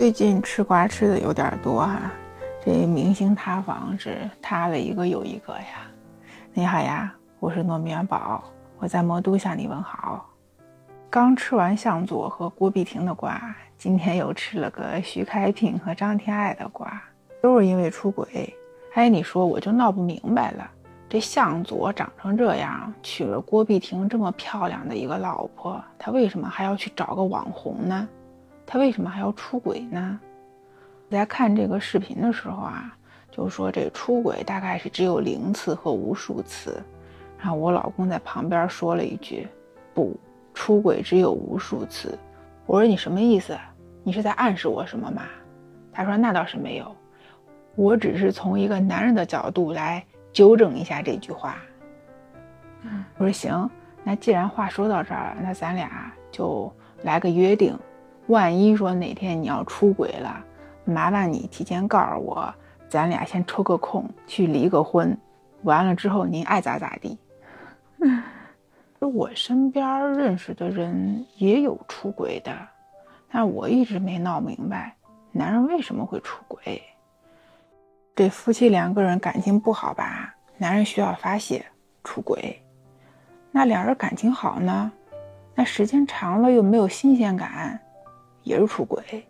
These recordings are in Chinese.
最近吃瓜吃的有点多哈，这明星塌房是塌了一个又一个呀。你好呀，我是糯米元宝，我在魔都向你问好。刚吃完向佐和郭碧婷的瓜，今天又吃了个徐开平和张天爱的瓜，都是因为出轨。哎，你说我就闹不明白了，这向佐长成这样，娶了郭碧婷这么漂亮的一个老婆，他为什么还要去找个网红呢？他为什么还要出轨呢？在看这个视频的时候啊，就说这出轨大概是只有零次和无数次。然后我老公在旁边说了一句：“不，出轨只有无数次。”我说：“你什么意思？你是在暗示我什么吗？”他说：“那倒是没有，我只是从一个男人的角度来纠正一下这句话。”我说：“行，那既然话说到这儿了，那咱俩就来个约定。”万一说哪天你要出轨了，麻烦你提前告诉我，咱俩先抽个空去离个婚，完了之后您爱咋咋地。我身边认识的人也有出轨的，但我一直没闹明白，男人为什么会出轨？这夫妻两个人感情不好吧？男人需要发泄，出轨。那两人感情好呢？那时间长了又没有新鲜感。也是出轨，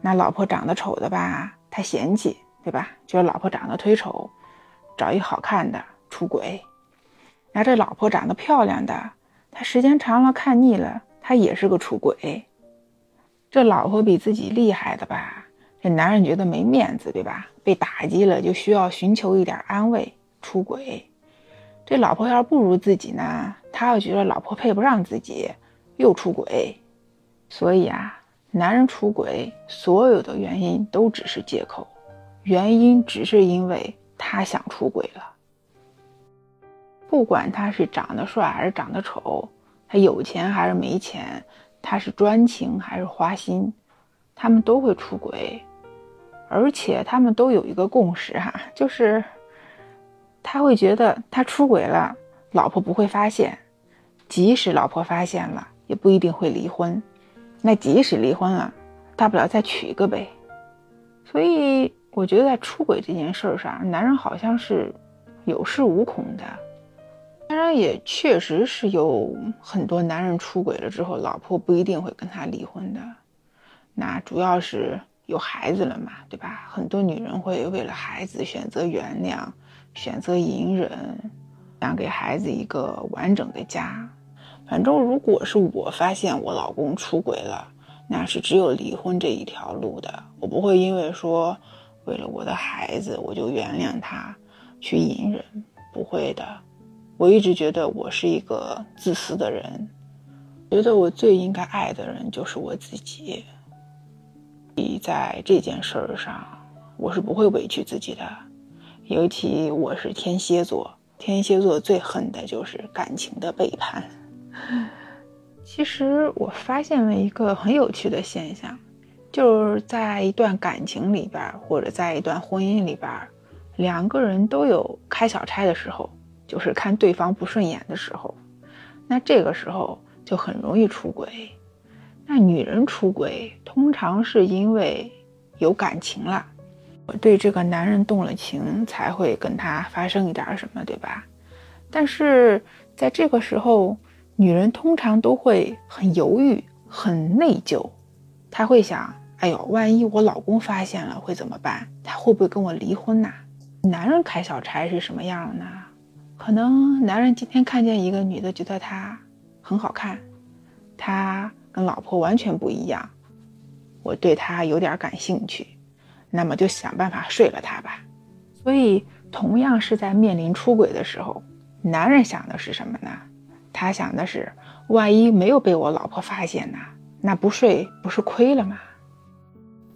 那老婆长得丑的吧，他嫌弃，对吧？觉得老婆长得忒丑，找一好看的出轨。那这老婆长得漂亮的，他时间长了看腻了，他也是个出轨。这老婆比自己厉害的吧，这男人觉得没面子，对吧？被打击了就需要寻求一点安慰，出轨。这老婆要是不如自己呢，他又觉得老婆配不上自己，又出轨。所以啊，男人出轨，所有的原因都只是借口，原因只是因为他想出轨了。不管他是长得帅还是长得丑，他有钱还是没钱，他是专情还是花心，他们都会出轨，而且他们都有一个共识哈，就是他会觉得他出轨了，老婆不会发现，即使老婆发现了，也不一定会离婚。那即使离婚了，大不了再娶一个呗。所以我觉得在出轨这件事上，男人好像是有恃无恐的。当然，也确实是有很多男人出轨了之后，老婆不一定会跟他离婚的。那主要是有孩子了嘛，对吧？很多女人会为了孩子选择原谅，选择隐忍，想给孩子一个完整的家。反正如果是我发现我老公出轨了，那是只有离婚这一条路的。我不会因为说为了我的孩子我就原谅他，去隐忍，不会的。我一直觉得我是一个自私的人，觉得我最应该爱的人就是我自己。在这件事儿上，我是不会委屈自己的。尤其我是天蝎座，天蝎座最恨的就是感情的背叛。其实我发现了一个很有趣的现象，就是在一段感情里边，或者在一段婚姻里边，两个人都有开小差的时候，就是看对方不顺眼的时候，那这个时候就很容易出轨。那女人出轨通常是因为有感情了，我对这个男人动了情，才会跟他发生一点什么，对吧？但是在这个时候。女人通常都会很犹豫、很内疚，她会想：哎呦，万一我老公发现了会怎么办？他会不会跟我离婚呐？男人开小差是什么样呢？可能男人今天看见一个女的，觉得她很好看，他跟老婆完全不一样，我对她有点感兴趣，那么就想办法睡了她吧。所以，同样是在面临出轨的时候，男人想的是什么呢？他想的是，万一没有被我老婆发现呢？那不睡不是亏了吗？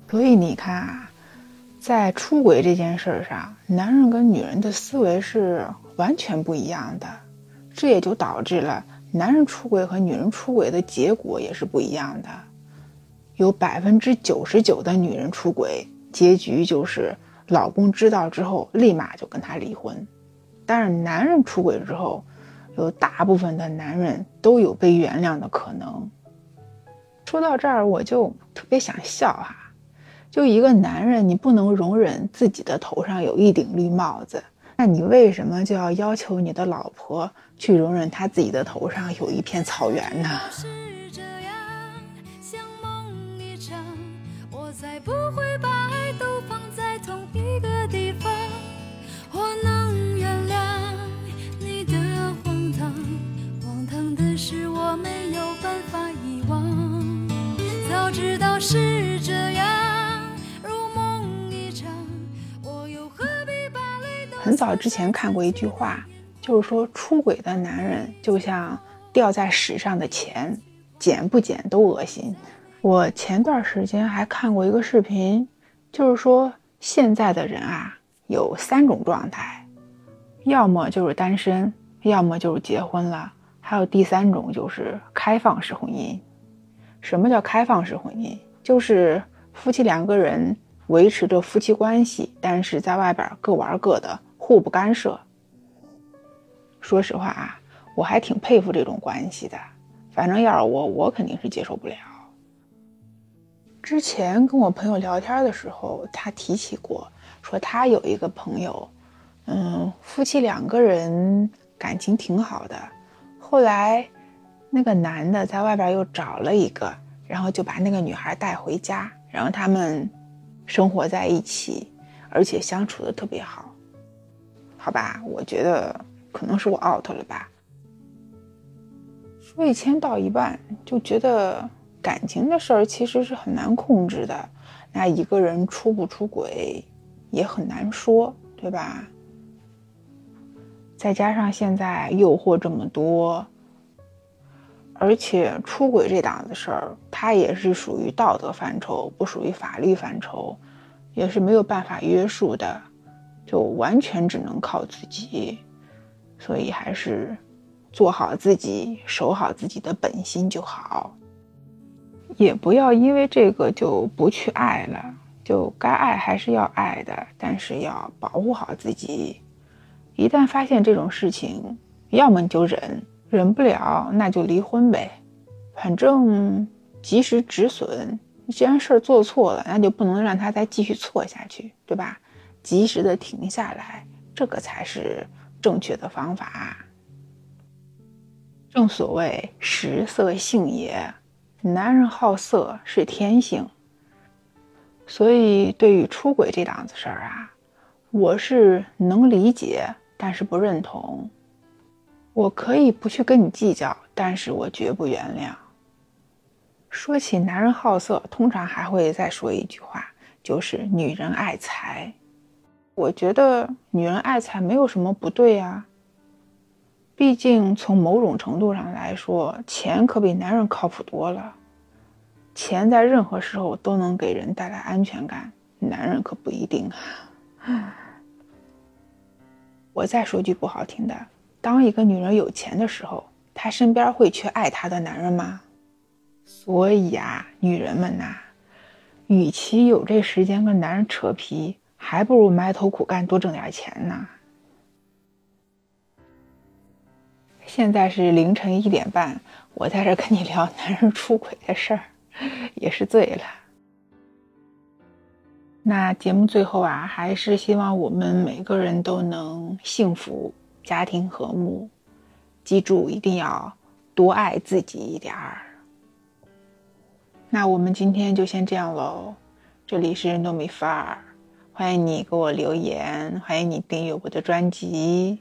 所以你看啊，在出轨这件事上，男人跟女人的思维是完全不一样的，这也就导致了男人出轨和女人出轨的结果也是不一样的。有百分之九十九的女人出轨，结局就是老公知道之后立马就跟他离婚，但是男人出轨之后。有大部分的男人都有被原谅的可能。说到这儿，我就特别想笑哈。就一个男人，你不能容忍自己的头上有一顶绿帽子，那你为什么就要要求你的老婆去容忍她自己的头上有一片草原呢？是这样，像梦一场，我才不会把很早之前看过一句话，就是说出轨的男人就像掉在屎上的钱，捡不捡都恶心。我前段时间还看过一个视频，就是说现在的人啊有三种状态，要么就是单身，要么就是结婚了，还有第三种就是开放式婚姻。什么叫开放式婚姻？就是夫妻两个人维持着夫妻关系，但是在外边各玩各的。互不干涉。说实话啊，我还挺佩服这种关系的。反正要是我，我肯定是接受不了。之前跟我朋友聊天的时候，他提起过，说他有一个朋友，嗯，夫妻两个人感情挺好的，后来那个男的在外边又找了一个，然后就把那个女孩带回家，然后他们生活在一起，而且相处的特别好。好吧，我觉得可能是我 out 了吧。说一千道一万，就觉得感情的事儿其实是很难控制的。那一个人出不出轨，也很难说，对吧？再加上现在诱惑这么多，而且出轨这档子事儿，它也是属于道德范畴，不属于法律范畴，也是没有办法约束的。就完全只能靠自己，所以还是做好自己，守好自己的本心就好。也不要因为这个就不去爱了，就该爱还是要爱的，但是要保护好自己。一旦发现这种事情，要么你就忍，忍不了那就离婚呗。反正及时止损，既然事儿做错了，那就不能让他再继续错下去，对吧？及时的停下来，这个才是正确的方法。正所谓食色性也，男人好色是天性。所以，对于出轨这档子事儿啊，我是能理解，但是不认同。我可以不去跟你计较，但是我绝不原谅。说起男人好色，通常还会再说一句话，就是女人爱财。我觉得女人爱财没有什么不对呀。毕竟从某种程度上来说，钱可比男人靠谱多了。钱在任何时候都能给人带来安全感，男人可不一定啊。我再说句不好听的，当一个女人有钱的时候，她身边会缺爱她的男人吗？所以啊，女人们呐，与其有这时间跟男人扯皮。还不如埋头苦干，多挣点钱呢。现在是凌晨一点半，我在这跟你聊男人出轨的事儿，也是醉了。那节目最后啊，还是希望我们每个人都能幸福，家庭和睦。记住，一定要多爱自己一点儿。那我们今天就先这样喽。这里是糯米饭儿。欢迎你给我留言，欢迎你订阅我的专辑。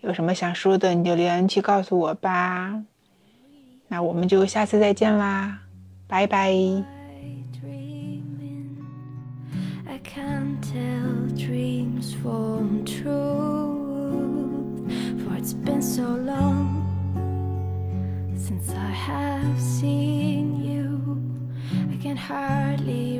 有什么想说的，你就留言区告诉我吧。那我们就下次再见啦，拜拜。since I have seen you. I can hardly